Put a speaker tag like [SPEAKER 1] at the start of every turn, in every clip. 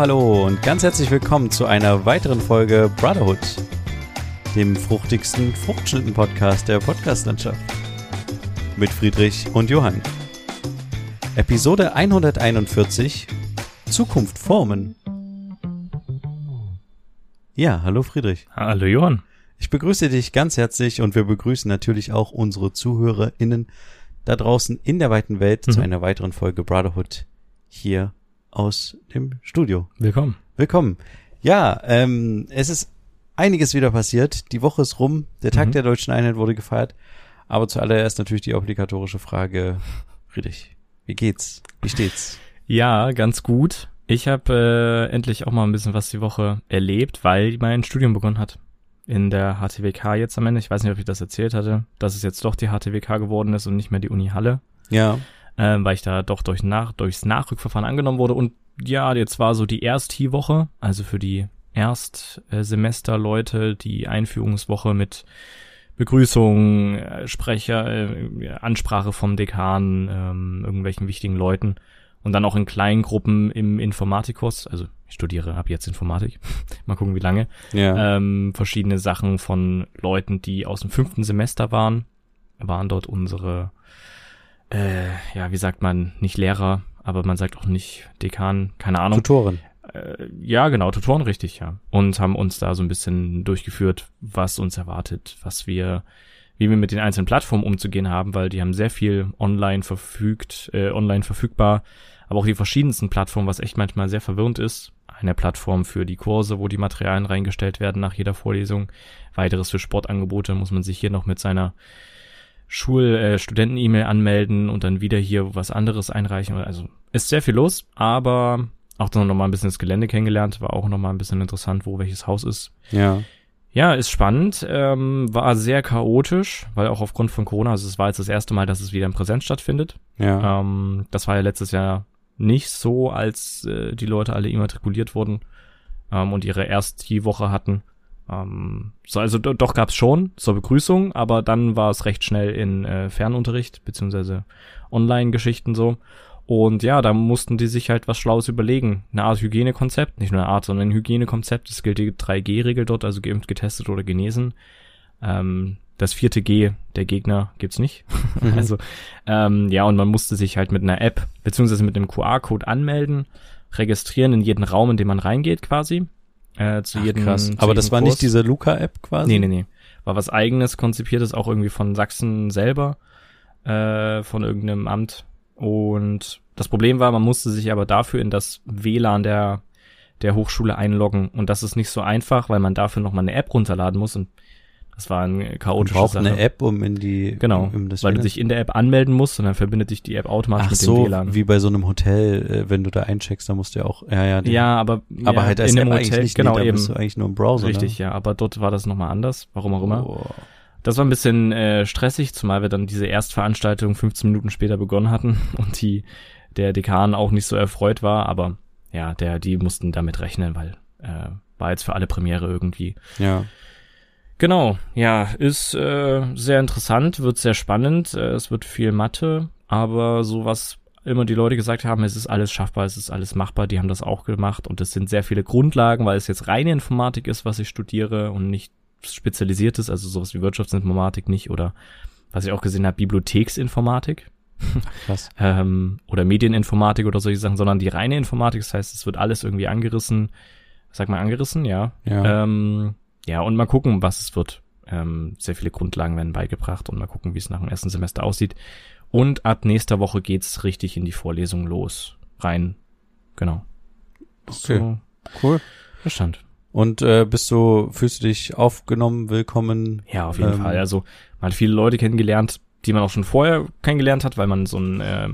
[SPEAKER 1] hallo und ganz herzlich willkommen zu einer weiteren Folge Brotherhood, dem fruchtigsten Fruchtschnitten-Podcast der Podcastlandschaft. Mit Friedrich und Johann. Episode 141 Zukunft formen. Ja, hallo Friedrich.
[SPEAKER 2] Hallo Johann.
[SPEAKER 1] Ich begrüße dich ganz herzlich und wir begrüßen natürlich auch unsere ZuhörerInnen da draußen in der weiten Welt mhm. zu einer weiteren Folge Brotherhood hier aus dem Studio.
[SPEAKER 2] Willkommen.
[SPEAKER 1] Willkommen. Ja, ähm, es ist einiges wieder passiert. Die Woche ist rum. Der Tag mhm. der deutschen Einheit wurde gefeiert. Aber zuallererst natürlich die obligatorische Frage, Friedrich, wie geht's? Wie steht's?
[SPEAKER 2] Ja, ganz gut. Ich habe äh, endlich auch mal ein bisschen was die Woche erlebt, weil mein Studium begonnen hat. In der HTWK jetzt am Ende. Ich weiß nicht, ob ich das erzählt hatte, dass es jetzt doch die HTWK geworden ist und nicht mehr die Uni Halle.
[SPEAKER 1] Ja
[SPEAKER 2] ähm, weil ich da doch durch nach, durchs Nachrückverfahren angenommen wurde. Und ja, jetzt war so die Erst-Woche, also für die Erstsemesterleute, die Einführungswoche mit Begrüßung, äh, Sprecher, äh, Ansprache vom Dekan, ähm, irgendwelchen wichtigen Leuten und dann auch in kleinen Gruppen im Informatikkurs, also ich studiere ab jetzt Informatik, mal gucken wie lange,
[SPEAKER 1] ja.
[SPEAKER 2] ähm, verschiedene Sachen von Leuten, die aus dem fünften Semester waren, waren dort unsere äh, ja, wie sagt man, nicht Lehrer, aber man sagt auch nicht Dekan, keine Ahnung.
[SPEAKER 1] Tutoren.
[SPEAKER 2] Äh, ja, genau, Tutoren richtig, ja. Und haben uns da so ein bisschen durchgeführt, was uns erwartet, was wir, wie wir mit den einzelnen Plattformen umzugehen haben, weil die haben sehr viel online verfügt, äh, online verfügbar, aber auch die verschiedensten Plattformen, was echt manchmal sehr verwirrend ist. Eine Plattform für die Kurse, wo die Materialien reingestellt werden nach jeder Vorlesung. Weiteres für Sportangebote muss man sich hier noch mit seiner Schul-, äh, Studenten-E-Mail anmelden und dann wieder hier was anderes einreichen. Also ist sehr viel los, aber auch dann nochmal ein bisschen das Gelände kennengelernt, war auch nochmal ein bisschen interessant, wo welches Haus ist.
[SPEAKER 1] Ja.
[SPEAKER 2] Ja, ist spannend, ähm, war sehr chaotisch, weil auch aufgrund von Corona, also es war jetzt das erste Mal, dass es wieder in Präsenz stattfindet.
[SPEAKER 1] Ja.
[SPEAKER 2] Ähm, das war ja letztes Jahr nicht so, als äh, die Leute alle immatrikuliert wurden ähm, und ihre erste Woche hatten. Ähm, so, also do, doch gab's schon zur Begrüßung, aber dann war es recht schnell in äh, Fernunterricht beziehungsweise Online-Geschichten so. Und ja, da mussten die sich halt was Schlaues überlegen. Eine Art Hygienekonzept, nicht nur eine Art, sondern ein Hygienekonzept. Es gilt die 3G-Regel dort, also geimpft, getestet oder genesen. Ähm, das vierte G der Gegner gibt's nicht. Mhm. also ähm, ja, und man musste sich halt mit einer App beziehungsweise mit einem QR-Code anmelden, registrieren in jeden Raum, in den man reingeht quasi. Äh, zu Ach, jedem,
[SPEAKER 1] krass.
[SPEAKER 2] Zu
[SPEAKER 1] Aber das war Kurs. nicht diese Luca-App quasi?
[SPEAKER 2] Nee, nee, nee. War was eigenes, konzipiertes, auch irgendwie von Sachsen selber, äh, von irgendeinem Amt. Und das Problem war, man musste sich aber dafür in das WLAN der, der Hochschule einloggen. Und das ist nicht so einfach, weil man dafür nochmal eine App runterladen muss. Und das war ein chaotisches
[SPEAKER 1] braucht Sache. eine App, um in die
[SPEAKER 2] genau, um weil du dich in der App anmelden musst und dann verbindet dich die App automatisch Ach mit
[SPEAKER 1] so,
[SPEAKER 2] dem WLAN.
[SPEAKER 1] wie bei so einem Hotel, äh, wenn du da eincheckst, da musst du ja auch ja ja
[SPEAKER 2] die, ja aber
[SPEAKER 1] aber ja, halt
[SPEAKER 2] in einem Hotel nicht, genau nee, eben
[SPEAKER 1] bist du eigentlich nur im Browser
[SPEAKER 2] richtig
[SPEAKER 1] ne?
[SPEAKER 2] ja aber dort war das nochmal anders warum auch immer oh. das war ein bisschen äh, stressig zumal wir dann diese Erstveranstaltung 15 Minuten später begonnen hatten und die der Dekan auch nicht so erfreut war aber ja der die mussten damit rechnen weil äh, war jetzt für alle Premiere irgendwie
[SPEAKER 1] ja
[SPEAKER 2] Genau, ja, ist äh, sehr interessant, wird sehr spannend, äh, es wird viel Mathe, aber so was immer die Leute gesagt haben, es ist alles schaffbar, es ist alles machbar, die haben das auch gemacht und es sind sehr viele Grundlagen, weil es jetzt reine Informatik ist, was ich studiere und nicht spezialisiert ist, also sowas wie Wirtschaftsinformatik nicht oder was ich auch gesehen habe, Bibliotheksinformatik.
[SPEAKER 1] Krass.
[SPEAKER 2] ähm, oder Medieninformatik oder solche Sachen, sondern die reine Informatik, das heißt, es wird alles irgendwie angerissen, sag mal angerissen, ja.
[SPEAKER 1] ja.
[SPEAKER 2] Ähm, ja, und mal gucken, was es wird. Ähm, sehr viele Grundlagen werden beigebracht und mal gucken, wie es nach dem ersten Semester aussieht. Und ab nächster Woche geht's richtig in die Vorlesung los. Rein. Genau.
[SPEAKER 1] Okay. So, cool.
[SPEAKER 2] Verstand.
[SPEAKER 1] Und äh, bist du, fühlst du dich aufgenommen, willkommen?
[SPEAKER 2] Ja, auf jeden ähm, Fall. Also man hat viele Leute kennengelernt, die man auch schon vorher kennengelernt hat, weil man so ein äh,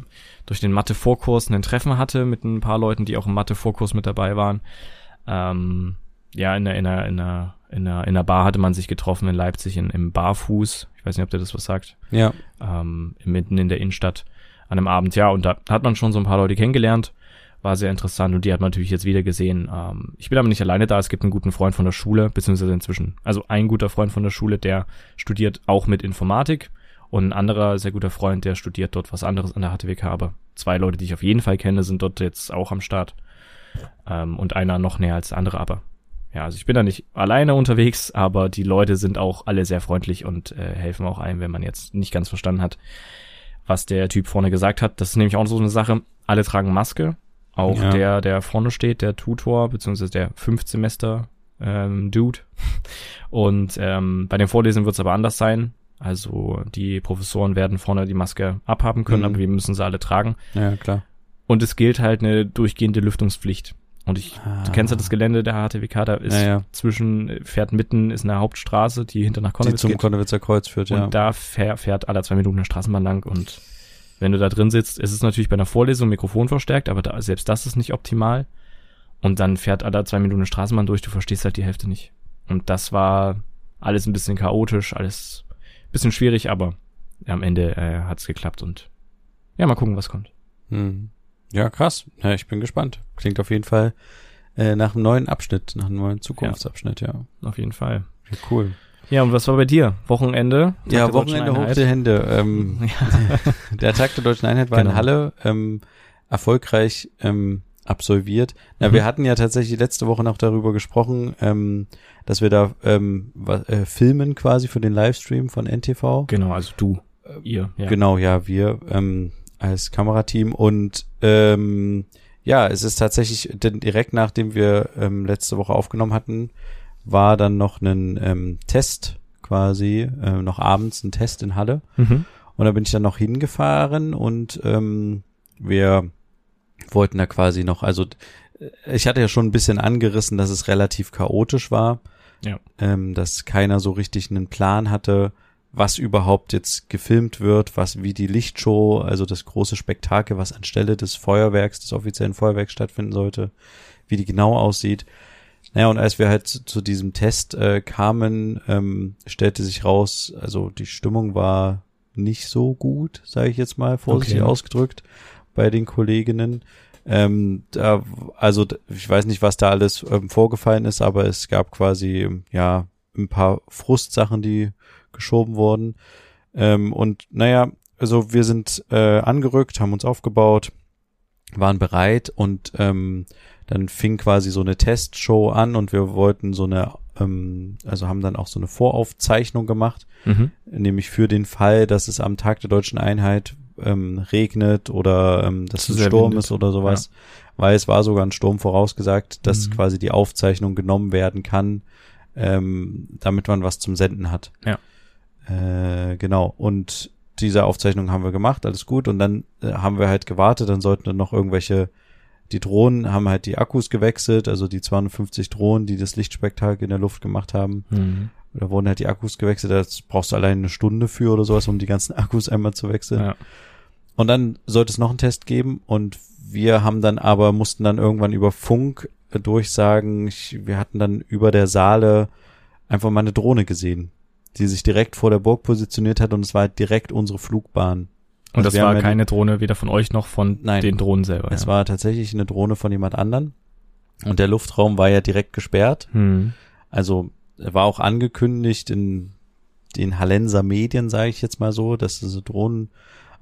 [SPEAKER 2] durch den Mathe-Vorkurs ein Treffen hatte mit ein paar Leuten, die auch im Mathe-Vorkurs mit dabei waren. Ähm, ja, in einer, in einer, in einer in einer, in einer Bar hatte man sich getroffen in Leipzig in, im Barfuß. Ich weiß nicht, ob der das was sagt.
[SPEAKER 1] Ja.
[SPEAKER 2] Ähm, mitten in der Innenstadt an einem Abend. Ja, und da hat man schon so ein paar Leute kennengelernt. War sehr interessant und die hat man natürlich jetzt wieder gesehen. Ähm, ich bin aber nicht alleine da. Es gibt einen guten Freund von der Schule, beziehungsweise inzwischen, also ein guter Freund von der Schule, der studiert auch mit Informatik und ein anderer sehr guter Freund, der studiert dort was anderes an der HTWK. Aber zwei Leute, die ich auf jeden Fall kenne, sind dort jetzt auch am Start. Ähm, und einer noch näher als der andere, aber ja, also ich bin da nicht alleine unterwegs, aber die Leute sind auch alle sehr freundlich und äh, helfen auch einem, wenn man jetzt nicht ganz verstanden hat, was der Typ vorne gesagt hat. Das ist nämlich auch so eine Sache. Alle tragen Maske. Auch
[SPEAKER 1] Ja.
[SPEAKER 2] der, der vorne steht, der Tutor, beziehungsweise der Fünfsemester ähm, Dude. Und ähm, bei den Vorlesungen wird es aber anders sein. Also die Professoren werden vorne die Maske abhaben können,
[SPEAKER 1] Mhm.
[SPEAKER 2] aber wir müssen sie alle tragen.
[SPEAKER 1] Ja, klar.
[SPEAKER 2] Und es gilt halt eine durchgehende Lüftungspflicht. Und ich, du kennst
[SPEAKER 1] Ah.
[SPEAKER 2] ja das Gelände der HTWK, da ist
[SPEAKER 1] Ja, ja.
[SPEAKER 2] zwischen, fährt mitten, ist eine Hauptstraße, die hinter nach
[SPEAKER 1] Die
[SPEAKER 2] Konnewitz
[SPEAKER 1] zum
[SPEAKER 2] geht.
[SPEAKER 1] Konnewitzer Kreuz führt, ja.
[SPEAKER 2] Und da fähr, fährt alle zwei Minuten eine Straßenbahn lang und wenn du da drin sitzt, ist es natürlich bei einer Vorlesung Mikrofon verstärkt, aber da, selbst das ist nicht optimal. Und dann fährt alle zwei Minuten eine Straßenbahn durch, du verstehst halt die Hälfte nicht. Und das war alles ein bisschen chaotisch, alles ein bisschen schwierig, aber am Ende äh, hat's geklappt und ja, mal gucken, was kommt.
[SPEAKER 1] Hm. Ja, krass. Ja, ich bin gespannt. Klingt auf jeden Fall äh, nach einem neuen Abschnitt, nach einem neuen Zukunftsabschnitt, ja.
[SPEAKER 2] Auf jeden Fall.
[SPEAKER 1] ja. Cool.
[SPEAKER 2] Ja, und was war bei dir? Wochenende? Tag
[SPEAKER 1] Ja, Wochenende hoch die Hände. Ähm,
[SPEAKER 2] Ja.
[SPEAKER 1] der Tag der Deutschen Einheit war in
[SPEAKER 2] Genau.
[SPEAKER 1] Halle, ähm, erfolgreich ähm, absolviert. Na,
[SPEAKER 2] Mhm.
[SPEAKER 1] wir hatten ja tatsächlich letzte Woche noch darüber gesprochen, ähm, dass wir da ähm, äh, filmen quasi für den Livestream von NTV.
[SPEAKER 2] Genau, also du, ihr. Ja.
[SPEAKER 1] Genau, ja, wir ähm, als Kamerateam und ähm, ja, es ist tatsächlich denn direkt nachdem wir ähm, letzte Woche aufgenommen hatten, war dann noch ein ähm, Test quasi, äh, noch abends ein Test in Halle
[SPEAKER 2] Mhm.
[SPEAKER 1] und da bin ich dann noch hingefahren und ähm, wir wollten da quasi noch, also äh, ich hatte ja schon ein bisschen angerissen, dass es relativ chaotisch war,
[SPEAKER 2] Ja.
[SPEAKER 1] ähm, dass keiner so richtig einen Plan hatte, was überhaupt jetzt gefilmt wird, was wie die Lichtshow, also das große Spektakel, was anstelle des Feuerwerks, des offiziellen Feuerwerks stattfinden sollte, wie die genau aussieht. Naja, und als wir halt zu, zu diesem Test äh, kamen, ähm, stellte sich raus, also die Stimmung war nicht so gut, sage ich jetzt mal, vorsichtig
[SPEAKER 2] Okay.
[SPEAKER 1] ausgedrückt, bei den Kolleginnen. Ähm, da, also ich weiß nicht, was da alles ähm, vorgefallen ist, aber es gab quasi ja ein paar Frustsachen, die geschoben wurden. Ähm, und naja, also wir sind äh, angerückt, haben uns aufgebaut, waren bereit und ähm, dann fing quasi so eine Testshow an und wir wollten so eine, ähm, also haben dann auch so eine Voraufzeichnung gemacht,
[SPEAKER 2] Mhm.
[SPEAKER 1] nämlich für den Fall, dass es am Tag der deutschen Einheit ähm, regnet oder ähm, dass
[SPEAKER 2] sehr
[SPEAKER 1] Sturm
[SPEAKER 2] windet.
[SPEAKER 1] ist oder sowas, weil es war sogar ein Sturm vorausgesagt, dass
[SPEAKER 2] Mhm.
[SPEAKER 1] quasi die Aufzeichnung genommen werden kann, ähm, damit man was zum Senden hat.
[SPEAKER 2] Ja.
[SPEAKER 1] Äh, genau. Und diese Aufzeichnung haben wir gemacht, alles gut. Und dann äh, haben wir halt gewartet, dann sollten dann noch irgendwelche, die Drohnen haben halt die Akkus gewechselt, also die 250 Drohnen, die das Lichtspektakel in der Luft gemacht haben.
[SPEAKER 2] Mhm.
[SPEAKER 1] Da wurden halt die Akkus gewechselt, das brauchst du allein eine Stunde für oder sowas, um die ganzen Akkus einmal zu wechseln.
[SPEAKER 2] Ja.
[SPEAKER 1] Und dann sollte es noch einen Test geben und wir haben dann aber, mussten dann irgendwann über Funk äh, durchsagen, ich, wir hatten dann über der Saale einfach mal eine Drohne gesehen, die sich direkt vor der Burg positioniert hat und es war halt direkt unsere Flugbahn.
[SPEAKER 2] Und
[SPEAKER 1] Also
[SPEAKER 2] das war
[SPEAKER 1] ja
[SPEAKER 2] keine Drohne weder von euch noch von
[SPEAKER 1] Nein.
[SPEAKER 2] den Drohnen selber.
[SPEAKER 1] Es
[SPEAKER 2] ja.
[SPEAKER 1] war tatsächlich eine Drohne von jemand anderen und der Luftraum war ja direkt gesperrt.
[SPEAKER 2] Hm.
[SPEAKER 1] Also war auch angekündigt in den Hallenser Medien, sage ich jetzt mal so, dass diese Drohnen,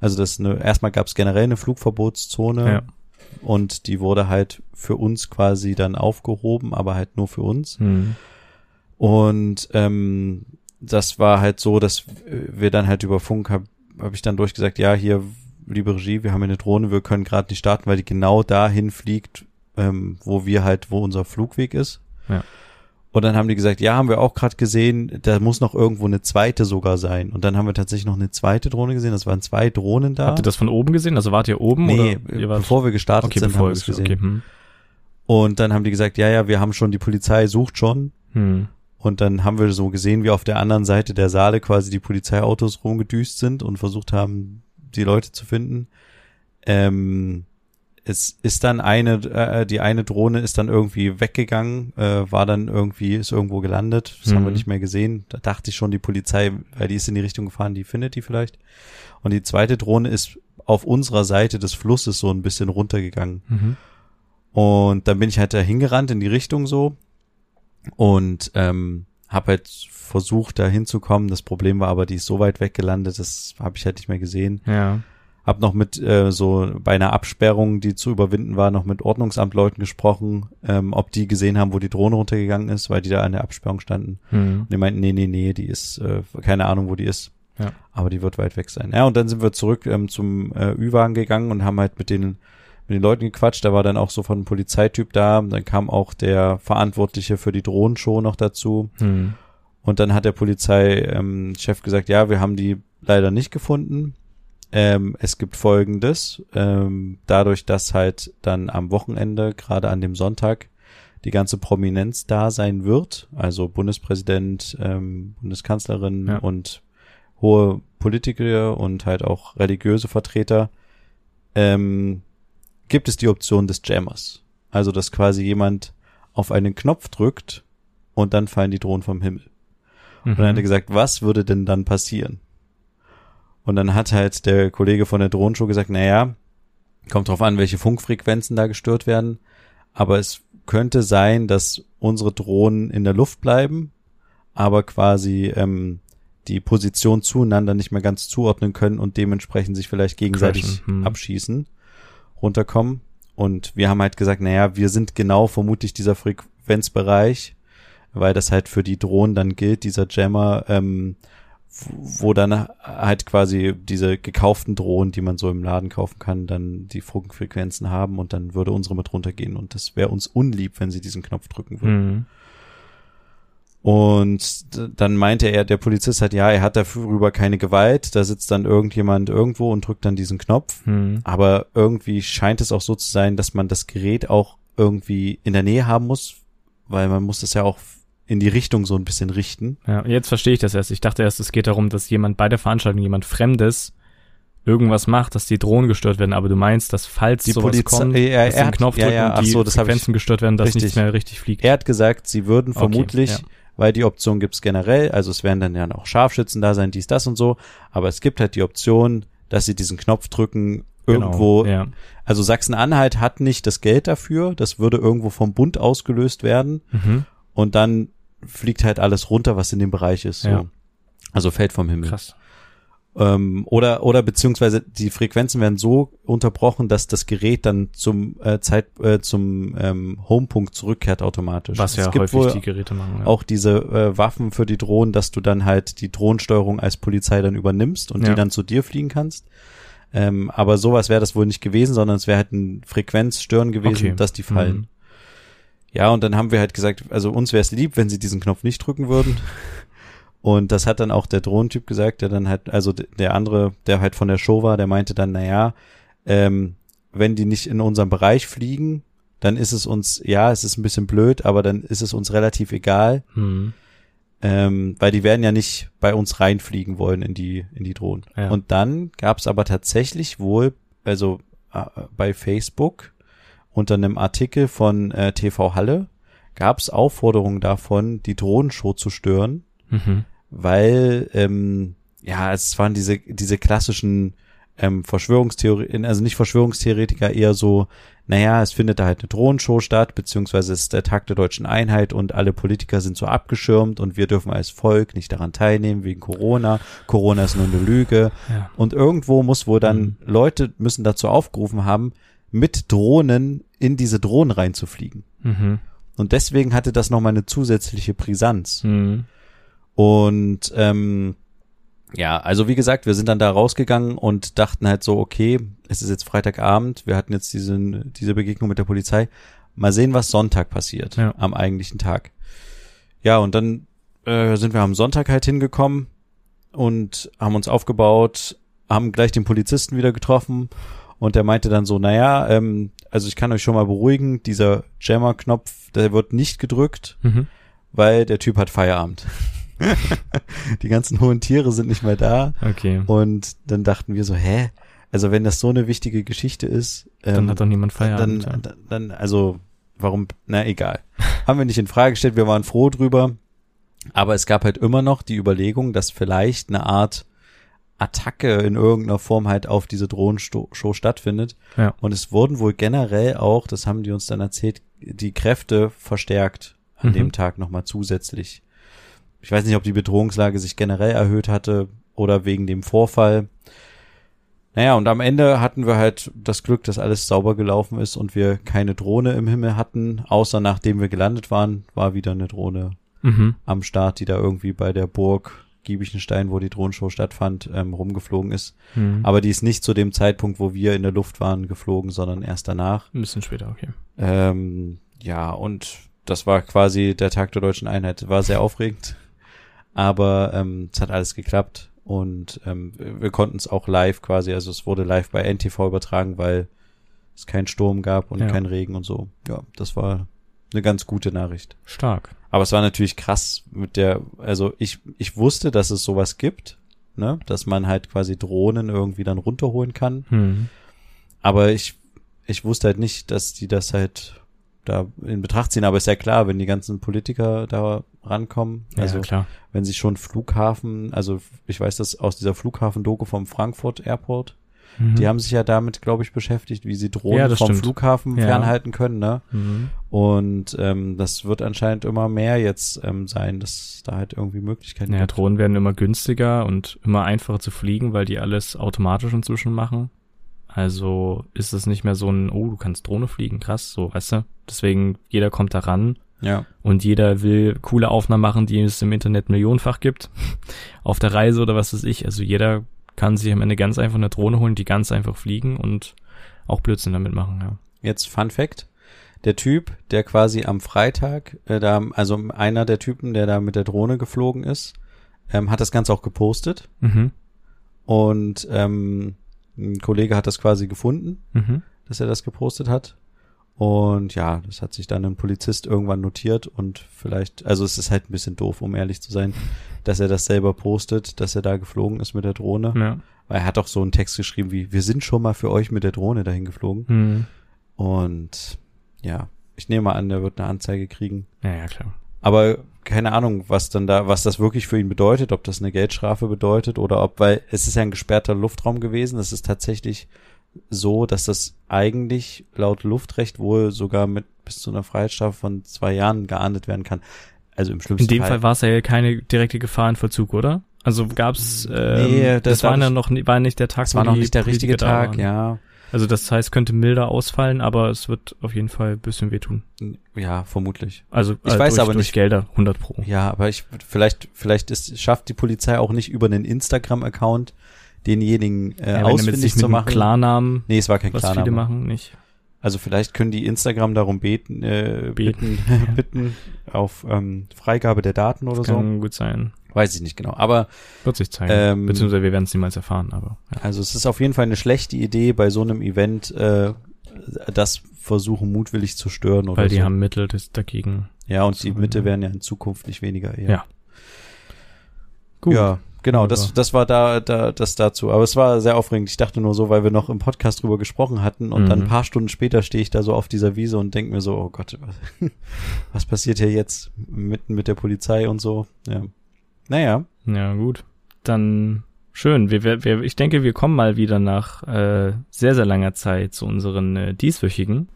[SPEAKER 1] also das eine, erstmal gab es generell eine Flugverbotszone
[SPEAKER 2] Ja.
[SPEAKER 1] und die wurde halt für uns quasi dann aufgehoben, aber halt nur für uns.
[SPEAKER 2] Hm.
[SPEAKER 1] Und ähm, das war halt so, dass wir dann halt über Funk habe hab ich dann durchgesagt, ja, hier, liebe Regie, wir haben hier eine Drohne, wir können gerade nicht starten, weil die genau dahin fliegt, ähm, wo wir halt, wo unser Flugweg ist.
[SPEAKER 2] Ja.
[SPEAKER 1] Und dann haben die gesagt, ja, haben wir auch gerade gesehen, da muss noch irgendwo eine zweite sogar sein. Und dann haben wir tatsächlich noch eine zweite Drohne gesehen. Das waren zwei Drohnen da.
[SPEAKER 2] Habt ihr das von oben gesehen? Also wart ihr oben
[SPEAKER 1] nee,
[SPEAKER 2] oder ihr
[SPEAKER 1] bevor wir gestartet
[SPEAKER 2] okay,
[SPEAKER 1] sind, haben wir es
[SPEAKER 2] gesehen.
[SPEAKER 1] gesehen.
[SPEAKER 2] Okay. Hm.
[SPEAKER 1] Und dann haben die gesagt, ja, ja, wir haben schon, die Polizei sucht schon.
[SPEAKER 2] Hm.
[SPEAKER 1] Und dann haben wir so gesehen, wie auf der anderen Seite der Saale quasi die Polizeiautos rumgedüst sind und versucht haben, die Leute zu finden. Ähm, es ist dann eine, äh, die eine Drohne ist dann irgendwie weggegangen, äh, war dann irgendwie, ist irgendwo gelandet. Das haben wir
[SPEAKER 2] Mhm.
[SPEAKER 1] nicht mehr gesehen. Da dachte ich schon, die Polizei, weil die ist in die Richtung gefahren, die findet die vielleicht. Und die zweite Drohne ist auf unserer Seite des Flusses so ein bisschen runtergegangen.
[SPEAKER 2] Mhm.
[SPEAKER 1] Und dann bin ich halt da hingerannt in die Richtung so und ähm, habe halt versucht, da hinzukommen. Das Problem war aber, die ist so weit weggelandet, das habe ich halt nicht mehr gesehen.
[SPEAKER 2] Ja.
[SPEAKER 1] hab noch mit äh, so bei einer Absperrung, die zu überwinden war, noch mit Ordnungsamtleuten gesprochen, ähm, ob die gesehen haben, wo die Drohne runtergegangen ist, weil die da an der Absperrung standen.
[SPEAKER 2] Hm.
[SPEAKER 1] Und die meinten, nee, nee, nee, die ist, äh, keine Ahnung, wo die ist.
[SPEAKER 2] Ja.
[SPEAKER 1] Aber die wird weit weg sein. Ja, und dann sind wir zurück ähm, zum äh, Ü-Wagen gegangen und haben halt mit den mit den Leuten gequatscht. Da war dann auch so von einem Polizeityp da. Dann kam auch der Verantwortliche für die Drohnenshow noch dazu.
[SPEAKER 2] Hm.
[SPEAKER 1] Und dann hat der Polizeichef ähm, gesagt, ja, wir haben die leider nicht gefunden. Ähm, es gibt Folgendes. Ähm, dadurch, dass halt dann am Wochenende, gerade an dem Sonntag, die ganze Prominenz da sein wird, also Bundespräsident, ähm, Bundeskanzlerin
[SPEAKER 2] Ja.
[SPEAKER 1] und hohe Politiker und halt auch religiöse Vertreter, ähm, gibt es die Option des Jammers. Also, dass quasi jemand auf einen Knopf drückt und dann fallen die Drohnen vom Himmel. Und dann hat er
[SPEAKER 2] Mhm.
[SPEAKER 1] gesagt, was würde denn dann passieren? Und dann hat halt der Kollege von der Drohnenshow gesagt, naja, kommt drauf an, welche Funkfrequenzen da gestört werden. Aber es könnte sein, dass unsere Drohnen in der Luft bleiben, aber quasi ähm, die Position zueinander nicht mehr ganz zuordnen können und dementsprechend sich vielleicht gegenseitig
[SPEAKER 2] Crashen, hm.
[SPEAKER 1] abschießen, runterkommen. Und wir haben halt gesagt, naja, wir sind genau vermutlich dieser Frequenzbereich, weil das halt für die Drohnen dann gilt, dieser Jammer, ähm, wo dann halt quasi diese gekauften Drohnen, die man so im Laden kaufen kann, dann die Funkfrequenzen haben und dann würde unsere mit runtergehen und das wäre uns unlieb, wenn sie diesen Knopf drücken würden.
[SPEAKER 2] Mhm.
[SPEAKER 1] Und dann meinte er, der Polizist hat, ja, er hat darüber keine Gewalt, da sitzt dann irgendjemand irgendwo und drückt dann diesen Knopf.
[SPEAKER 2] Mhm.
[SPEAKER 1] Aber irgendwie scheint es auch so zu sein, dass man das Gerät auch irgendwie in der Nähe haben muss, weil man muss das ja auch in die Richtung so ein bisschen richten.
[SPEAKER 2] Ja, jetzt verstehe ich das erst. Ich dachte erst, es geht darum, dass jemand bei der Veranstaltung, jemand Fremdes, irgendwas macht, dass die Drohnen gestört werden. Aber du meinst, dass falls
[SPEAKER 1] Die
[SPEAKER 2] sowas
[SPEAKER 1] Polizei-
[SPEAKER 2] kommt,
[SPEAKER 1] ja,
[SPEAKER 2] dass
[SPEAKER 1] er
[SPEAKER 2] den
[SPEAKER 1] hat-
[SPEAKER 2] Knopf
[SPEAKER 1] ja,
[SPEAKER 2] drücken,
[SPEAKER 1] ja, ach
[SPEAKER 2] die
[SPEAKER 1] so, das hab ich-
[SPEAKER 2] Frequenzen gestört werden, dass
[SPEAKER 1] Richtig.
[SPEAKER 2] nichts mehr richtig fliegt.
[SPEAKER 1] Er hat gesagt, sie würden
[SPEAKER 2] Okay,
[SPEAKER 1] vermutlich,
[SPEAKER 2] ja.
[SPEAKER 1] Weil die Option gibt's generell, also es werden dann ja noch Scharfschützen da sein, dies, das und so, aber es gibt halt die Option, dass sie diesen Knopf drücken, irgendwo,
[SPEAKER 2] Genau, ja.
[SPEAKER 1] also Sachsen-Anhalt hat nicht das Geld dafür, das würde irgendwo vom Bund ausgelöst werden
[SPEAKER 2] Mhm.
[SPEAKER 1] und dann fliegt halt alles runter, was in dem Bereich ist. So.
[SPEAKER 2] Ja.
[SPEAKER 1] Also fällt vom Himmel.
[SPEAKER 2] Krass.
[SPEAKER 1] Ähm, oder oder beziehungsweise die Frequenzen werden so unterbrochen, dass das Gerät dann zum äh, Zeit äh, zum ähm, Homepunkt zurückkehrt automatisch.
[SPEAKER 2] Was ja
[SPEAKER 1] es gibt
[SPEAKER 2] häufig die Geräte machen. Ja.
[SPEAKER 1] auch diese äh, Waffen für die Drohnen, dass du dann halt die Drohnensteuerung als Polizei dann übernimmst und
[SPEAKER 2] Ja.
[SPEAKER 1] die dann zu dir fliegen kannst. Ähm, aber sowas wäre das wohl nicht gewesen, sondern es wäre halt ein Frequenzstören gewesen,
[SPEAKER 2] Okay.
[SPEAKER 1] dass die fallen.
[SPEAKER 2] Mhm.
[SPEAKER 1] Ja, und dann haben wir halt gesagt, also uns wäre es lieb, wenn sie diesen Knopf nicht drücken würden. Und das hat dann auch der Drohnentyp gesagt, der dann halt, also der andere, der halt von der Show war, der meinte dann, naja, ähm, wenn die nicht in unserem Bereich fliegen, dann ist es uns, ja, es ist ein bisschen blöd, aber dann ist es uns relativ egal,
[SPEAKER 2] Mhm.
[SPEAKER 1] ähm, weil die werden ja nicht bei uns reinfliegen wollen in die, in die Drohnen.
[SPEAKER 2] Ja.
[SPEAKER 1] Und dann gab es aber tatsächlich wohl, also äh, bei Facebook unter einem Artikel von äh, TV Halle gab es Aufforderungen davon, die Drohnenshow zu stören,
[SPEAKER 2] Mhm.
[SPEAKER 1] Weil ähm, ja, es waren diese diese klassischen ähm, Verschwörungstheorien, also nicht Verschwörungstheoretiker, eher so, naja, es findet da halt eine Drohnenshow statt, beziehungsweise es ist der Tag der deutschen Einheit und alle Politiker sind so abgeschirmt und wir dürfen als Volk nicht daran teilnehmen wegen Corona. Corona ist nur eine Lüge.
[SPEAKER 2] Ja.
[SPEAKER 1] Und irgendwo muss wohl dann,
[SPEAKER 2] Mhm.
[SPEAKER 1] Leute müssen dazu aufgerufen haben, mit Drohnen in diese Drohnen reinzufliegen.
[SPEAKER 2] Mhm.
[SPEAKER 1] Und deswegen hatte das nochmal eine zusätzliche Brisanz.
[SPEAKER 2] Mhm.
[SPEAKER 1] Und ähm, ja, also wie gesagt, wir sind dann da rausgegangen und dachten halt so, okay, es ist jetzt Freitagabend, wir hatten jetzt diesen, diese Begegnung mit der Polizei. Mal sehen, was Sonntag passiert,
[SPEAKER 2] Ja.
[SPEAKER 1] am eigentlichen Tag. Ja, und dann äh, sind wir am Sonntag halt hingekommen und haben uns aufgebaut, haben gleich den Polizisten wieder getroffen und der meinte dann so, naja, ähm, also ich kann euch schon mal beruhigen, dieser Jammer-Knopf, der wird nicht gedrückt,
[SPEAKER 2] Mhm.
[SPEAKER 1] weil der Typ hat Feierabend. die ganzen hohen Tiere sind nicht mehr da.
[SPEAKER 2] Okay.
[SPEAKER 1] Und dann dachten wir so, hä? Also wenn das so eine wichtige Geschichte ist,
[SPEAKER 2] Dann
[SPEAKER 1] ähm,
[SPEAKER 2] hat doch niemand Feierabend.
[SPEAKER 1] dann, dann, dann, also warum, na egal. Haben wir nicht in Frage gestellt, wir waren froh drüber. Aber es gab halt immer noch die Überlegung, dass vielleicht eine Art Attacke in irgendeiner Form halt auf diese Drohnenshow stattfindet.
[SPEAKER 2] Ja.
[SPEAKER 1] Und es wurden wohl generell auch, das haben die uns dann erzählt, die Kräfte verstärkt an
[SPEAKER 2] Mhm.
[SPEAKER 1] dem Tag nochmal zusätzlich. Ich weiß nicht, ob die Bedrohungslage sich generell erhöht hatte oder wegen dem Vorfall. Naja, und am Ende hatten wir halt das Glück, dass alles sauber gelaufen ist und wir keine Drohne im Himmel hatten, außer nachdem wir gelandet waren, war wieder eine Drohne
[SPEAKER 2] Mhm.
[SPEAKER 1] am Start, die da irgendwie bei der Burg Giebichenstein, wo die Drohnenshow stattfand, ähm, rumgeflogen ist.
[SPEAKER 2] Mhm.
[SPEAKER 1] Aber die ist nicht zu dem Zeitpunkt, wo wir in der Luft waren, geflogen, sondern erst danach.
[SPEAKER 2] Ein bisschen später, okay.
[SPEAKER 1] Ähm, ja, und das war quasi der Tag der deutschen Einheit. War sehr aufregend, aber ähm, es hat alles geklappt und ähm, wir konnten es auch live quasi, also es wurde live bei NTV übertragen, weil es keinen Sturm gab und
[SPEAKER 2] Ja.
[SPEAKER 1] keinen Regen und so. Ja, das war eine ganz gute Nachricht.
[SPEAKER 2] Stark.
[SPEAKER 1] Aber es war natürlich krass mit der, also ich, ich wusste, dass es sowas gibt, ne, dass man halt quasi Drohnen irgendwie dann runterholen kann.
[SPEAKER 2] Mhm.
[SPEAKER 1] Aber ich, ich wusste halt nicht, dass die das halt da in Betracht ziehen. Aber ist ja klar, wenn die ganzen Politiker da rankommen,
[SPEAKER 2] Ja,
[SPEAKER 1] also
[SPEAKER 2] klar.
[SPEAKER 1] wenn sie schon Flughafen, also ich weiß das aus dieser Flughafen-Doku vom Frankfurt Airport,
[SPEAKER 2] Mhm.
[SPEAKER 1] die haben sich ja damit, glaube ich, beschäftigt, wie sie Drohnen
[SPEAKER 2] Ja,
[SPEAKER 1] vom
[SPEAKER 2] stimmt.
[SPEAKER 1] Flughafen
[SPEAKER 2] Ja.
[SPEAKER 1] fernhalten können, ne?
[SPEAKER 2] Mhm.
[SPEAKER 1] Und ähm, das wird anscheinend immer mehr jetzt ähm, sein, dass da halt irgendwie Möglichkeiten
[SPEAKER 2] Ja,
[SPEAKER 1] gibt.
[SPEAKER 2] Drohnen werden immer günstiger und immer einfacher zu fliegen, weil die alles automatisch inzwischen machen. Also ist es nicht mehr so ein, oh, du kannst Drohne fliegen, krass, so, weißt du? Deswegen, jeder kommt da ran
[SPEAKER 1] Ja,
[SPEAKER 2] und jeder will coole Aufnahmen machen, die es im Internet millionenfach gibt. Auf der Reise oder was weiß ich. Also jeder kann sich am Ende ganz einfach eine Drohne holen, die ganz einfach fliegen und auch Blödsinn damit machen, ja.
[SPEAKER 1] jetzt Fun Fact. Der Typ, der quasi am Freitag, äh, da, also einer der Typen, der da mit der Drohne geflogen ist, ähm, hat das Ganze auch gepostet.
[SPEAKER 2] Mhm.
[SPEAKER 1] Und ähm, ein Kollege hat das quasi gefunden,
[SPEAKER 2] Mhm.
[SPEAKER 1] dass er das gepostet hat. Und ja, das hat sich dann ein Polizist irgendwann notiert und vielleicht, also es ist halt ein bisschen doof, um ehrlich zu sein, dass er das selber postet, dass er da geflogen ist mit der Drohne.
[SPEAKER 2] Ja.
[SPEAKER 1] Weil er hat auch so einen Text geschrieben wie, wir sind schon mal für euch mit der Drohne dahin geflogen.
[SPEAKER 2] Mhm.
[SPEAKER 1] Und ja, ich nehme mal an, der wird eine Anzeige kriegen.
[SPEAKER 2] Ja, ja, klar.
[SPEAKER 1] Aber keine Ahnung, was dann da, was das wirklich für ihn bedeutet, ob das eine Geldstrafe bedeutet oder ob, weil es ist ja ein gesperrter Luftraum gewesen. Es ist tatsächlich so, dass das eigentlich laut Luftrecht wohl sogar mit bis zu einer Freiheitsstrafe von zwei Jahren geahndet werden kann. Also im
[SPEAKER 2] In
[SPEAKER 1] schlimmsten
[SPEAKER 2] dem
[SPEAKER 1] Fall.
[SPEAKER 2] Fall war es ja keine direkte Gefahr in Vollzug, oder? Also gab's ähm,
[SPEAKER 1] Nee,
[SPEAKER 2] das,
[SPEAKER 1] das
[SPEAKER 2] war ja noch war nicht der Tag, wo
[SPEAKER 1] war noch nicht der richtige
[SPEAKER 2] Politiker
[SPEAKER 1] Tag, ja.
[SPEAKER 2] Also das heißt, könnte milder ausfallen, aber es wird auf jeden Fall ein bisschen wehtun.
[SPEAKER 1] Ja, vermutlich.
[SPEAKER 2] Also
[SPEAKER 1] Ich
[SPEAKER 2] äh,
[SPEAKER 1] weiß
[SPEAKER 2] durch,
[SPEAKER 1] aber
[SPEAKER 2] durch
[SPEAKER 1] nicht-
[SPEAKER 2] Gelder 100 pro.
[SPEAKER 1] Ja, aber ich vielleicht vielleicht ist schafft die Polizei auch nicht über einen Instagram Account denjenigen äh,
[SPEAKER 2] Ja,
[SPEAKER 1] ausfindig zu machen.
[SPEAKER 2] Klarnamen,
[SPEAKER 1] Nee, es war kein
[SPEAKER 2] was viele
[SPEAKER 1] Klarname.
[SPEAKER 2] machen, nicht.
[SPEAKER 1] Also vielleicht können die Instagram darum beten, äh,
[SPEAKER 2] Beten.
[SPEAKER 1] bitten, bitten auf ähm, Freigabe der Daten oder so.
[SPEAKER 2] Kann gut sein.
[SPEAKER 1] Weiß ich nicht genau. Aber
[SPEAKER 2] Wird sich zeigen.
[SPEAKER 1] Ähm,
[SPEAKER 2] Beziehungsweise wir werden es niemals erfahren, aber ja.
[SPEAKER 1] also es ist auf jeden Fall eine schlechte Idee, bei so einem Event äh, das versuchen mutwillig zu stören oder
[SPEAKER 2] Weil die
[SPEAKER 1] so.
[SPEAKER 2] haben Mittel das dagegen.
[SPEAKER 1] ja, und die Mitte werden ja in Zukunft nicht weniger eher.
[SPEAKER 2] Ja. Gut.
[SPEAKER 1] Ja, genau, das, das war da, da, das dazu. Aber es war sehr aufregend. Ich dachte nur so, weil wir noch im Podcast drüber gesprochen hatten und
[SPEAKER 2] Mhm.
[SPEAKER 1] dann ein paar Stunden später stehe ich da so auf dieser Wiese und denke mir so, oh Gott, was, was passiert hier jetzt mitten mit der Polizei und so. Ja. Naja,
[SPEAKER 2] Ja, gut. Dann schön. Wir, wir, wir, ich denke, wir kommen mal wieder nach äh, sehr, sehr langer Zeit zu unseren äh, dieswöchigen.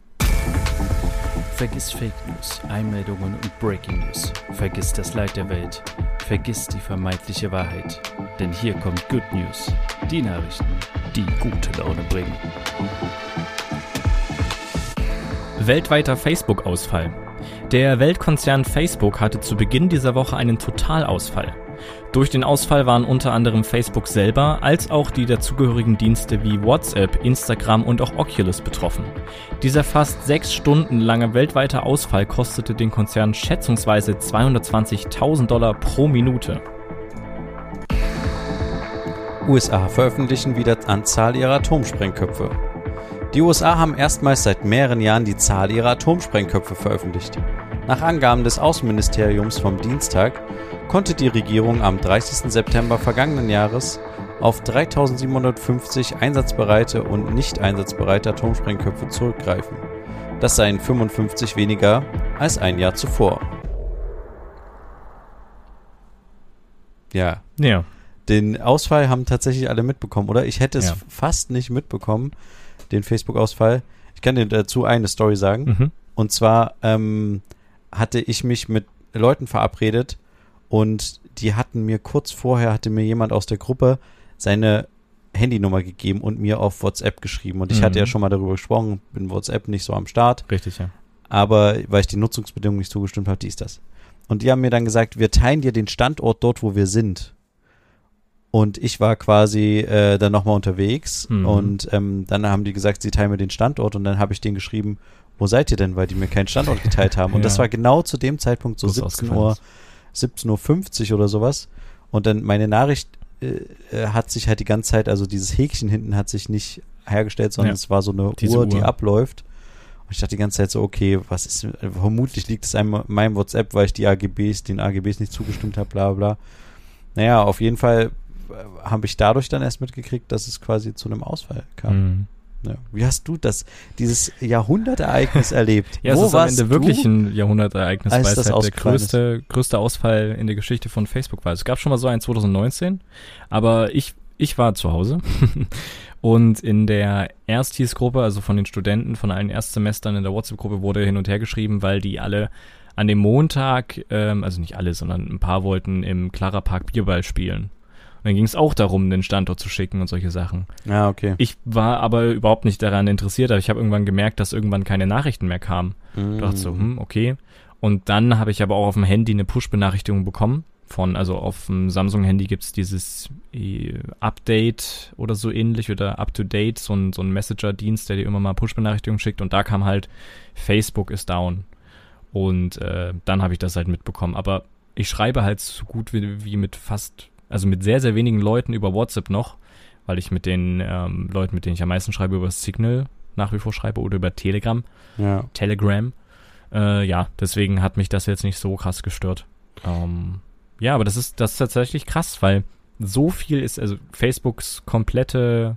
[SPEAKER 3] Vergiss Fake News, Einmeldungen und Breaking News. Vergiss das Leid der Welt. Vergiss die vermeintliche Wahrheit. Denn hier kommt Good News. Die Nachrichten, die gute Laune bringen.
[SPEAKER 2] Weltweiter Facebook-Ausfall. Der Weltkonzern Facebook hatte zu Beginn dieser Woche einen Totalausfall. Durch den Ausfall waren unter anderem Facebook selber als auch die dazugehörigen Dienste wie WhatsApp, Instagram und auch Oculus betroffen. Dieser fast sechs Stunden lange weltweite Ausfall kostete den Konzern schätzungsweise 220.000 Dollar pro Minute.
[SPEAKER 1] USA veröffentlichen wieder Anzahl ihrer Atomsprengköpfe. Die USA haben erstmals seit mehreren Jahren die Zahl ihrer Atomsprengköpfe veröffentlicht. Nach Angaben des Außenministeriums vom Dienstag konnte die Regierung am 30. September vergangenen Jahres auf 3750 einsatzbereite und nicht einsatzbereite Atomsprengköpfe zurückgreifen. Das seien 55 weniger als ein Jahr zuvor. Ja,
[SPEAKER 2] Ja,
[SPEAKER 1] den Ausfall haben tatsächlich alle mitbekommen, oder? Ich hätte es
[SPEAKER 2] Ja.
[SPEAKER 1] fast nicht mitbekommen, den Facebook-Ausfall. Ich kann dir dazu eine Story sagen.
[SPEAKER 2] mhm.
[SPEAKER 1] Und zwar ähm, hatte ich mich mit Leuten verabredet und die hatten mir kurz vorher, hatte mir jemand aus der Gruppe seine Handynummer gegeben und mir auf WhatsApp geschrieben. Und ich
[SPEAKER 2] Mhm.
[SPEAKER 1] hatte ja schon mal darüber gesprochen, bin WhatsApp nicht so am Start,
[SPEAKER 2] Richtig, ja.
[SPEAKER 1] aber weil ich die Nutzungsbedingungen nicht zugestimmt habe, dies, das. Und die haben mir dann gesagt, wir teilen dir den Standort dort, wo wir sind. Und ich war quasi äh, dann nochmal unterwegs
[SPEAKER 2] Mhm.
[SPEAKER 1] und ähm, dann haben die gesagt, sie teilen mir den Standort und dann habe ich denen geschrieben, wo seid ihr denn, weil die mir keinen Standort geteilt haben. Und das
[SPEAKER 2] Ja.
[SPEAKER 1] war genau zu dem Zeitpunkt so
[SPEAKER 2] Wo es
[SPEAKER 1] 17
[SPEAKER 2] ausgefallen
[SPEAKER 1] Uhr,
[SPEAKER 2] ist.
[SPEAKER 1] 17.50 Uhr oder sowas. Und dann meine Nachricht äh, äh, hat sich halt die ganze Zeit, also dieses Häkchen hinten hat sich nicht hergestellt, sondern
[SPEAKER 2] Ja.
[SPEAKER 1] es war so eine
[SPEAKER 2] Diese
[SPEAKER 1] Uhr, die
[SPEAKER 2] Uhr.
[SPEAKER 1] abläuft. Und ich dachte die ganze Zeit so, okay, was ist, vermutlich liegt es an meinem WhatsApp, weil ich die AGBs, den AGBs nicht zugestimmt habe, bla bla. Naja, auf jeden Fall habe ich dadurch dann erst mitgekriegt, dass es quasi zu einem Ausfall kam.
[SPEAKER 2] Mhm.
[SPEAKER 1] Ja. Wie hast du das, dieses Jahrhundertereignis erlebt?
[SPEAKER 2] Ja,
[SPEAKER 1] Wo
[SPEAKER 2] es ist am Ende wirklich
[SPEAKER 1] du?
[SPEAKER 2] ein Jahrhundertereignis, weil es halt der größte, größte Ausfall in der Geschichte von Facebook war. Es gab schon mal so einen 2019, aber ich, ich war zu Hause und in der Erstis-Gruppe, also von den Studenten, von allen Erstsemestern in der WhatsApp-Gruppe wurde hin und her geschrieben, weil die alle an dem Montag, ähm, also nicht alle, sondern ein paar wollten im Clara Park Bierball spielen. Dann ging es auch darum, den Standort zu schicken und solche Sachen.
[SPEAKER 1] Ja, okay.
[SPEAKER 2] Ich war aber überhaupt nicht daran interessiert, aber ich habe irgendwann gemerkt, dass irgendwann keine Nachrichten mehr kamen.
[SPEAKER 1] Mhm.
[SPEAKER 2] Dachte so, hm, okay. Und dann habe ich aber auch auf dem Handy eine Push-Benachrichtigung bekommen. Von, also auf dem Samsung-Handy gibt's dieses äh, Update oder so ähnlich oder Up-to-Date, so ein, so ein Messenger-Dienst, der dir immer mal Push-Benachrichtigungen schickt. Und da kam halt, Facebook ist down. Und äh, dann habe ich das halt mitbekommen. Aber ich schreibe halt so gut wie, wie mit fast, also mit sehr, sehr wenigen Leuten über WhatsApp noch, weil ich mit den ähm, Leuten, mit denen ich am meisten schreibe, über Signal nach wie vor schreibe oder über Telegram.
[SPEAKER 1] Ja.
[SPEAKER 2] Telegram. Äh, ja, deswegen hat mich das jetzt nicht so krass gestört. Ähm, ja, aber das ist, das ist tatsächlich krass, weil so viel ist, also Facebooks komplette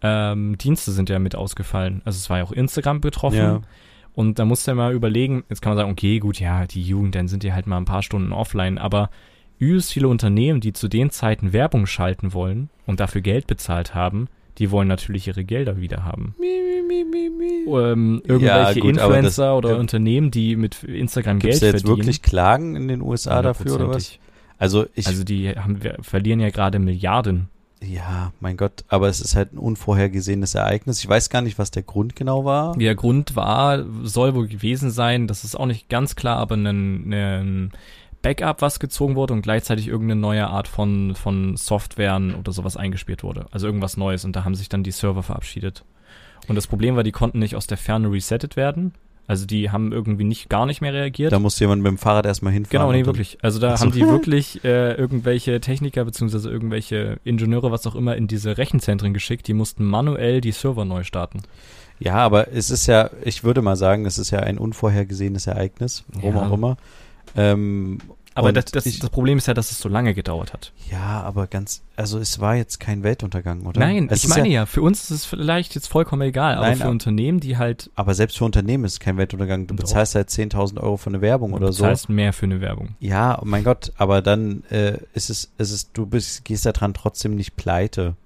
[SPEAKER 2] ähm, Dienste sind ja mit ausgefallen. Also es war ja auch Instagram betroffen.
[SPEAKER 1] Ja.
[SPEAKER 2] Und da musst du ja mal überlegen, jetzt kann man sagen, okay, gut, ja, die Jugend, dann sind die halt mal ein paar Stunden offline, aber übelst viele Unternehmen, die zu den Zeiten Werbung schalten wollen und dafür Geld bezahlt haben, die wollen natürlich ihre Gelder wieder haben. Ähm, irgendwelche
[SPEAKER 1] gut, aber das-
[SPEAKER 2] Influencer oder
[SPEAKER 1] ja.
[SPEAKER 2] Unternehmen, die mit Instagram
[SPEAKER 1] Gibt es
[SPEAKER 2] Geld
[SPEAKER 1] da jetzt
[SPEAKER 2] verdienen.
[SPEAKER 1] wirklich Klagen in den USA dafür oder was? Also ich,
[SPEAKER 2] Also die haben, wir verlieren ja gerade Milliarden.
[SPEAKER 1] ja, mein Gott, aber es ist halt ein unvorhergesehenes Ereignis. Ich weiß gar nicht, was der Grund genau war.
[SPEAKER 2] Der Grund war, soll wohl gewesen sein, das ist auch nicht ganz klar, aber ein, ein Backup, was gezogen wurde und gleichzeitig irgendeine neue Art von, von Softwaren oder sowas eingespielt wurde. Also irgendwas Neues und da haben sich dann die Server verabschiedet. Und das Problem war, die konnten nicht aus der Ferne resettet werden. Also die haben irgendwie nicht gar nicht mehr reagiert.
[SPEAKER 1] Da musste jemand mit dem Fahrrad erstmal hinfahren.
[SPEAKER 2] Genau, nee, wirklich. Also da
[SPEAKER 1] so.
[SPEAKER 2] haben die wirklich äh, irgendwelche Techniker beziehungsweise irgendwelche Ingenieure, was auch immer, in diese Rechenzentren geschickt. Die mussten manuell die Server neu starten.
[SPEAKER 1] Ja, aber es ist ja, ich würde mal sagen, es ist ja ein unvorhergesehenes Ereignis, warum
[SPEAKER 2] Ja.
[SPEAKER 1] auch immer. Ähm,
[SPEAKER 2] Aber das, das,
[SPEAKER 1] ich,
[SPEAKER 2] das Problem ist ja, dass es so lange gedauert hat.
[SPEAKER 1] ja, aber ganz, also es war jetzt kein Weltuntergang, oder?
[SPEAKER 2] Nein,
[SPEAKER 1] es
[SPEAKER 2] ich meine
[SPEAKER 1] ja,
[SPEAKER 2] ja, für uns ist es vielleicht jetzt vollkommen egal, aber
[SPEAKER 1] Nein,
[SPEAKER 2] für
[SPEAKER 1] ab-
[SPEAKER 2] Unternehmen, die halt
[SPEAKER 1] aber selbst für Unternehmen ist es kein Weltuntergang. Du
[SPEAKER 2] Doch.
[SPEAKER 1] bezahlst halt 10.000 Euro für eine Werbung oder so.
[SPEAKER 2] bezahlst mehr für eine Werbung.
[SPEAKER 1] Ja, oh mein Gott, aber dann äh, ist es, ist es, du bist, gehst da dran trotzdem nicht pleite.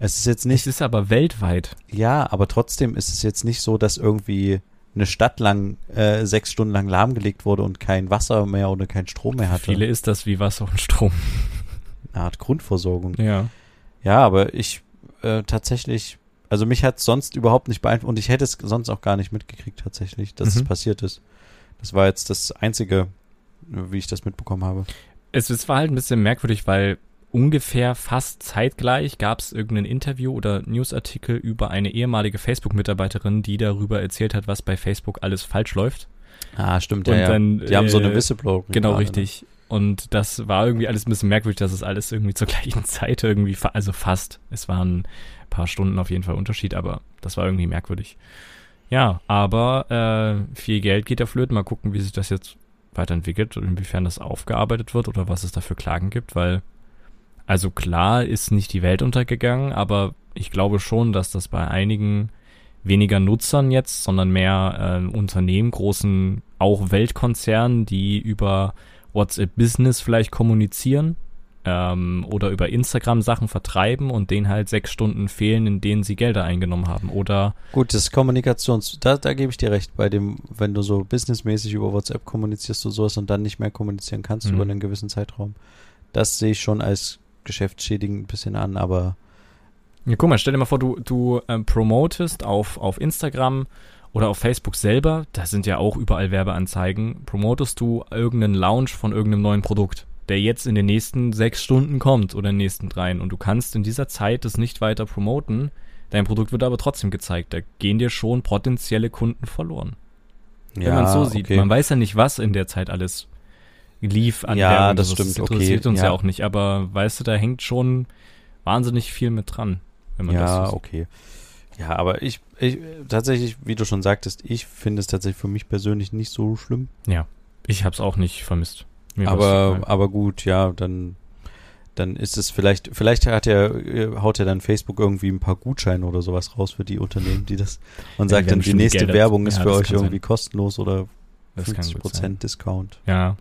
[SPEAKER 1] Es ist jetzt nicht,
[SPEAKER 2] Es ist aber weltweit.
[SPEAKER 1] ja, aber trotzdem ist es jetzt nicht so, dass irgendwie eine Stadt lang äh, sechs Stunden lang lahmgelegt wurde und kein Wasser mehr oder kein Strom mehr hatte.
[SPEAKER 2] Viele ist das wie Wasser und Strom.
[SPEAKER 1] Eine Art Grundversorgung.
[SPEAKER 2] Ja.
[SPEAKER 1] Ja, aber ich äh, tatsächlich, also mich hat sonst überhaupt nicht beeinflusst und ich hätte es sonst auch gar nicht mitgekriegt tatsächlich, dass es
[SPEAKER 2] Mhm.
[SPEAKER 1] passiert ist. Das war jetzt das Einzige, wie ich das mitbekommen habe.
[SPEAKER 2] Es, es war halt ein bisschen merkwürdig, weil ungefähr fast zeitgleich gab es irgendein Interview oder Newsartikel über eine ehemalige Facebook-Mitarbeiterin, die darüber erzählt hat, was bei Facebook alles falsch läuft.
[SPEAKER 1] Ah, stimmt,
[SPEAKER 2] Und
[SPEAKER 1] ja,
[SPEAKER 2] dann,
[SPEAKER 1] Die haben so eine
[SPEAKER 2] äh,
[SPEAKER 1] Whistleblower.
[SPEAKER 2] Genau, richtig. Und das war irgendwie alles ein bisschen merkwürdig, dass es alles irgendwie zur gleichen Zeit irgendwie, fa also fast. Es waren ein paar Stunden auf jeden Fall Unterschied, aber das war irgendwie merkwürdig. Ja, aber äh, viel Geld geht da flöten. Mal gucken, wie sich das jetzt weiterentwickelt und inwiefern das aufgearbeitet wird oder was es da für Klagen gibt, weil also klar ist nicht die Welt untergegangen, aber ich glaube schon, dass das bei einigen weniger Nutzern jetzt, sondern mehr ähm, Unternehmen, großen, auch Weltkonzernen, die über WhatsApp Business vielleicht kommunizieren ähm, oder über Instagram Sachen vertreiben und denen halt sechs Stunden fehlen, in denen sie Gelder eingenommen haben. Oder
[SPEAKER 1] Gut, das Kommunikations, da, da gebe ich dir recht, bei dem, wenn du so businessmäßig über WhatsApp kommunizierst du sowas und dann nicht mehr kommunizieren kannst
[SPEAKER 2] Mhm.
[SPEAKER 1] über einen gewissen Zeitraum. Das sehe ich schon als geschäftsschädigend ein bisschen an, aber
[SPEAKER 2] Ja, guck mal, stell dir mal vor, du, du ähm, promotest auf, auf Instagram oder auf Facebook selber, da sind ja auch überall Werbeanzeigen, promotest du irgendeinen Launch von irgendeinem neuen Produkt, der jetzt in den nächsten sechs Stunden kommt oder in den nächsten dreien und du kannst in dieser Zeit das nicht weiter promoten, dein Produkt wird aber trotzdem gezeigt. Da gehen dir schon potenzielle Kunden verloren. Wenn man es so sieht.
[SPEAKER 1] okay.
[SPEAKER 2] Man weiß ja nicht, was in der Zeit alles lief an
[SPEAKER 1] Ja,
[SPEAKER 2] Werbung.
[SPEAKER 1] das
[SPEAKER 2] Also
[SPEAKER 1] stimmt,
[SPEAKER 2] interessiert
[SPEAKER 1] okay,
[SPEAKER 2] uns ja.
[SPEAKER 1] ja.
[SPEAKER 2] auch nicht, aber weißt du, da hängt schon wahnsinnig viel mit dran. Wenn man
[SPEAKER 1] Ja,
[SPEAKER 2] das sieht.
[SPEAKER 1] okay. Ja, aber ich, ich, tatsächlich, wie du schon sagtest, ich finde es tatsächlich für mich persönlich nicht so schlimm.
[SPEAKER 2] Ja, ich habe es auch nicht vermisst. Mir
[SPEAKER 1] aber, aber gut, ja, dann, dann ist es vielleicht, vielleicht hat er, haut er dann Facebook irgendwie ein paar Gutscheine oder sowas raus für die Unternehmen, die das, und
[SPEAKER 2] Ja,
[SPEAKER 1] sagt dann, die nächste
[SPEAKER 2] Gelder-
[SPEAKER 1] Werbung ist
[SPEAKER 2] ja,
[SPEAKER 1] für
[SPEAKER 2] das
[SPEAKER 1] euch
[SPEAKER 2] kann sein.
[SPEAKER 1] irgendwie kostenlos oder
[SPEAKER 2] das kann
[SPEAKER 1] 50
[SPEAKER 2] gut sein.
[SPEAKER 1] Prozent Discount.
[SPEAKER 2] Ja,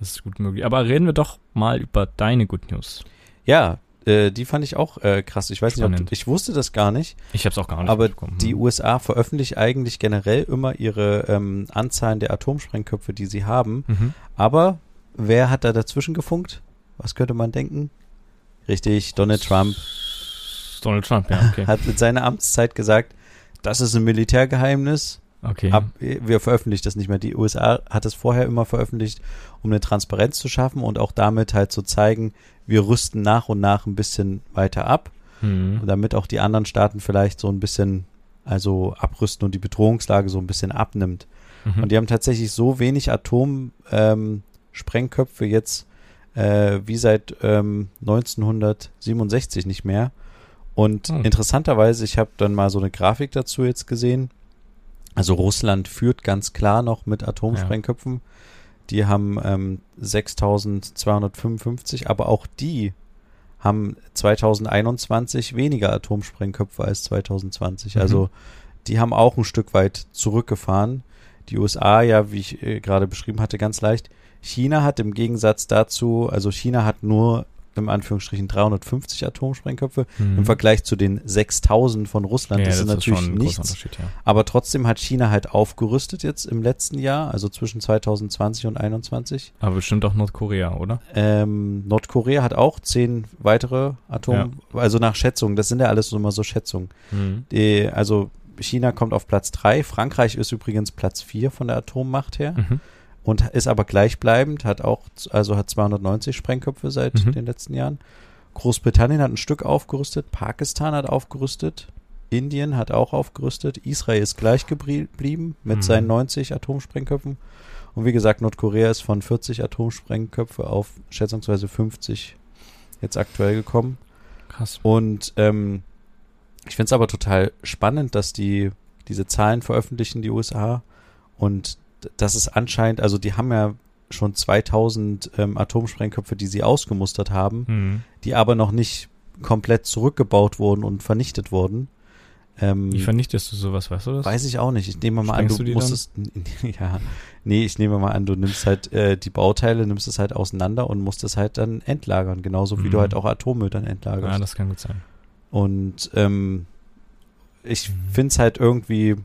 [SPEAKER 2] das ist gut möglich. Aber reden wir doch mal über deine Good News.
[SPEAKER 1] Ja, äh, die fand ich auch äh, krass. Ich weiß nicht,
[SPEAKER 2] Spannend.
[SPEAKER 1] ob, ich wusste das gar nicht,
[SPEAKER 2] Ich habe es auch gar nicht
[SPEAKER 1] aber
[SPEAKER 2] mitbekommen.
[SPEAKER 1] die
[SPEAKER 2] Hm.
[SPEAKER 1] USA veröffentlichen eigentlich generell immer ihre ähm, Anzahlen der Atomsprengköpfe, die sie haben.
[SPEAKER 2] Mhm.
[SPEAKER 1] Aber wer hat da dazwischen gefunkt? Was könnte man denken? Richtig, Donald Trump
[SPEAKER 2] Donald Trump, ja, okay.
[SPEAKER 1] hat mit seiner Amtszeit gesagt, das ist ein Militärgeheimnis.
[SPEAKER 2] Okay.
[SPEAKER 1] Ab, wir veröffentlichen das nicht mehr. Die USA hat es vorher immer veröffentlicht, um eine Transparenz zu schaffen und auch damit halt zu zeigen, wir rüsten nach und nach ein bisschen weiter ab,
[SPEAKER 2] Hm.
[SPEAKER 1] damit auch die anderen Staaten vielleicht so ein bisschen also abrüsten und die Bedrohungslage so ein bisschen abnimmt.
[SPEAKER 2] Mhm.
[SPEAKER 1] Und die haben tatsächlich so wenig Atomsprengköpfe ähm, jetzt äh, wie seit ähm, 1967 nicht mehr. Und
[SPEAKER 2] Hm.
[SPEAKER 1] interessanterweise, ich habe dann mal so eine Grafik dazu jetzt gesehen. Also Russland führt ganz klar noch mit Atomsprengköpfen. Die haben ähm, 6255, aber auch die haben 2021 weniger Atomsprengköpfe als 2020.
[SPEAKER 2] Mhm.
[SPEAKER 1] Also die haben auch ein Stück weit zurückgefahren. Die USA, ja, wie ich äh, gerade beschrieben hatte, ganz leicht. China hat im Gegensatz dazu, also China hat nur im Anführungsstrichen 350 Atomsprengköpfe
[SPEAKER 2] Mhm.
[SPEAKER 1] im Vergleich zu den 6000 von Russland.
[SPEAKER 2] ja,
[SPEAKER 1] das, ist natürlich nichts.
[SPEAKER 2] Ja.
[SPEAKER 1] Aber trotzdem hat China halt aufgerüstet jetzt im letzten Jahr, also zwischen 2020 und 2021.
[SPEAKER 2] Aber bestimmt auch Nordkorea, oder?
[SPEAKER 1] Ähm, Nordkorea hat auch zehn weitere Atom, also nach Schätzungen, das sind ja alles so immer so Schätzungen.
[SPEAKER 2] Mhm.
[SPEAKER 1] Die, also China kommt auf Platz drei, Frankreich ist übrigens Platz vier von der Atommacht her
[SPEAKER 2] Mhm.
[SPEAKER 1] Und ist aber gleichbleibend, hat auch, also hat 290 Sprengköpfe seit
[SPEAKER 2] Mhm.
[SPEAKER 1] den letzten Jahren. Großbritannien hat ein Stück aufgerüstet, Pakistan hat aufgerüstet, Indien hat auch aufgerüstet, Israel ist gleich geblieben mit
[SPEAKER 2] Mhm.
[SPEAKER 1] seinen 90 Atomsprengköpfen. Und wie gesagt, Nordkorea ist von 40 Atomsprengköpfe auf schätzungsweise 50 jetzt aktuell gekommen.
[SPEAKER 2] Krass.
[SPEAKER 1] Und ähm, ich finde es aber total spannend, dass die diese Zahlen veröffentlichen, die USA. Und das ist anscheinend, also die haben ja schon 2000 ähm, Atomsprengköpfe, die sie ausgemustert haben,
[SPEAKER 2] Mhm.
[SPEAKER 1] die aber noch nicht komplett zurückgebaut wurden und vernichtet wurden. Ähm,
[SPEAKER 2] Wie vernichtest du sowas, weißt du das?
[SPEAKER 1] Weiß ich auch nicht. Ich nehme mal an,
[SPEAKER 2] Sprengst
[SPEAKER 1] du
[SPEAKER 2] du die
[SPEAKER 1] musst es. Ja, nee, ich nehme mal an, du nimmst halt äh, die Bauteile, nimmst es halt auseinander und musst es halt dann entlagern. Genauso wie
[SPEAKER 2] Mhm.
[SPEAKER 1] du halt auch Atommüll dann entlagerst.
[SPEAKER 2] ja, das kann gut sein.
[SPEAKER 1] Und ähm, ich
[SPEAKER 2] Mhm.
[SPEAKER 1] finde es halt irgendwie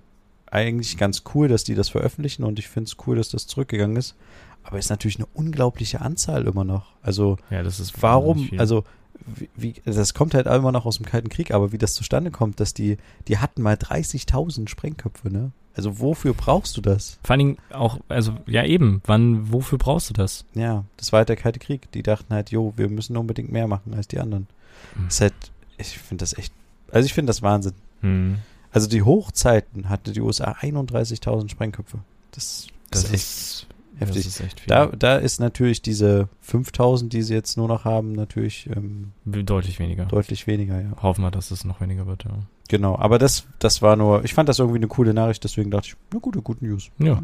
[SPEAKER 1] eigentlich ganz cool, dass die das veröffentlichen und ich finde es cool, dass das zurückgegangen ist. Aber ist natürlich eine unglaubliche Anzahl immer noch. Also
[SPEAKER 2] Ja, das ist
[SPEAKER 1] warum, also wie, wie, das kommt halt immer noch aus dem Kalten Krieg, aber wie das zustande kommt, dass die, die hatten mal 30.000 Sprengköpfe, ne? Also wofür brauchst du das?
[SPEAKER 2] Vor allen Dingen auch, also, ja eben, wann, wofür brauchst du das?
[SPEAKER 1] Ja, das war halt der Kalte Krieg. Die dachten halt, jo, wir müssen unbedingt mehr machen als die anderen.
[SPEAKER 2] Hm.
[SPEAKER 1] Das ist halt, ich finde das echt, also ich finde das Wahnsinn.
[SPEAKER 2] Hm.
[SPEAKER 1] Also die Hochzeiten hatte die USA 31.000 Sprengköpfe. Das,
[SPEAKER 2] Das
[SPEAKER 1] ist echt
[SPEAKER 2] ist
[SPEAKER 1] heftig.
[SPEAKER 2] Das ist echt viel.
[SPEAKER 1] Da, da ist natürlich diese 5.000, die sie jetzt nur noch haben, natürlich ähm,
[SPEAKER 2] Deutlich weniger.
[SPEAKER 1] deutlich weniger, ja.
[SPEAKER 2] Hoffen wir, dass es noch weniger wird, ja.
[SPEAKER 1] Genau, aber das, das war nur, ich fand das irgendwie eine coole Nachricht, deswegen dachte ich, na gute, gute News.
[SPEAKER 2] Ja.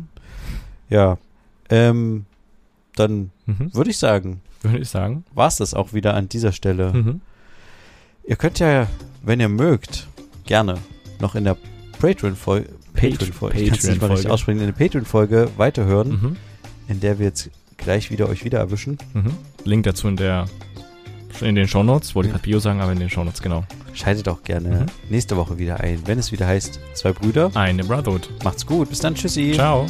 [SPEAKER 1] Ja, ähm, dann
[SPEAKER 2] Mhm.
[SPEAKER 1] würde ich sagen,
[SPEAKER 2] Würde ich sagen.
[SPEAKER 1] war es das auch wieder an dieser Stelle.
[SPEAKER 2] Mhm.
[SPEAKER 1] Ihr könnt ja, wenn ihr mögt, gerne noch in der Patreon-Folge, Patreon-Folge, ich kann es nicht mal richtig
[SPEAKER 2] Patreon-Folge.
[SPEAKER 1] aussprechen, in der Patreon-Folge weiterhören,
[SPEAKER 2] Mhm.
[SPEAKER 1] in der wir jetzt gleich wieder euch wieder erwischen.
[SPEAKER 2] Mhm. Link dazu in der in den Shownotes, wollte ich
[SPEAKER 1] Ja.
[SPEAKER 2] gerade Bio sagen, aber in den Shownotes, genau.
[SPEAKER 1] Schaltet auch gerne
[SPEAKER 2] Mhm.
[SPEAKER 1] nächste Woche wieder ein, wenn es wieder heißt, zwei Brüder.
[SPEAKER 2] Eine Brotherhood.
[SPEAKER 1] Macht's gut, bis dann, tschüssi.
[SPEAKER 2] Ciao.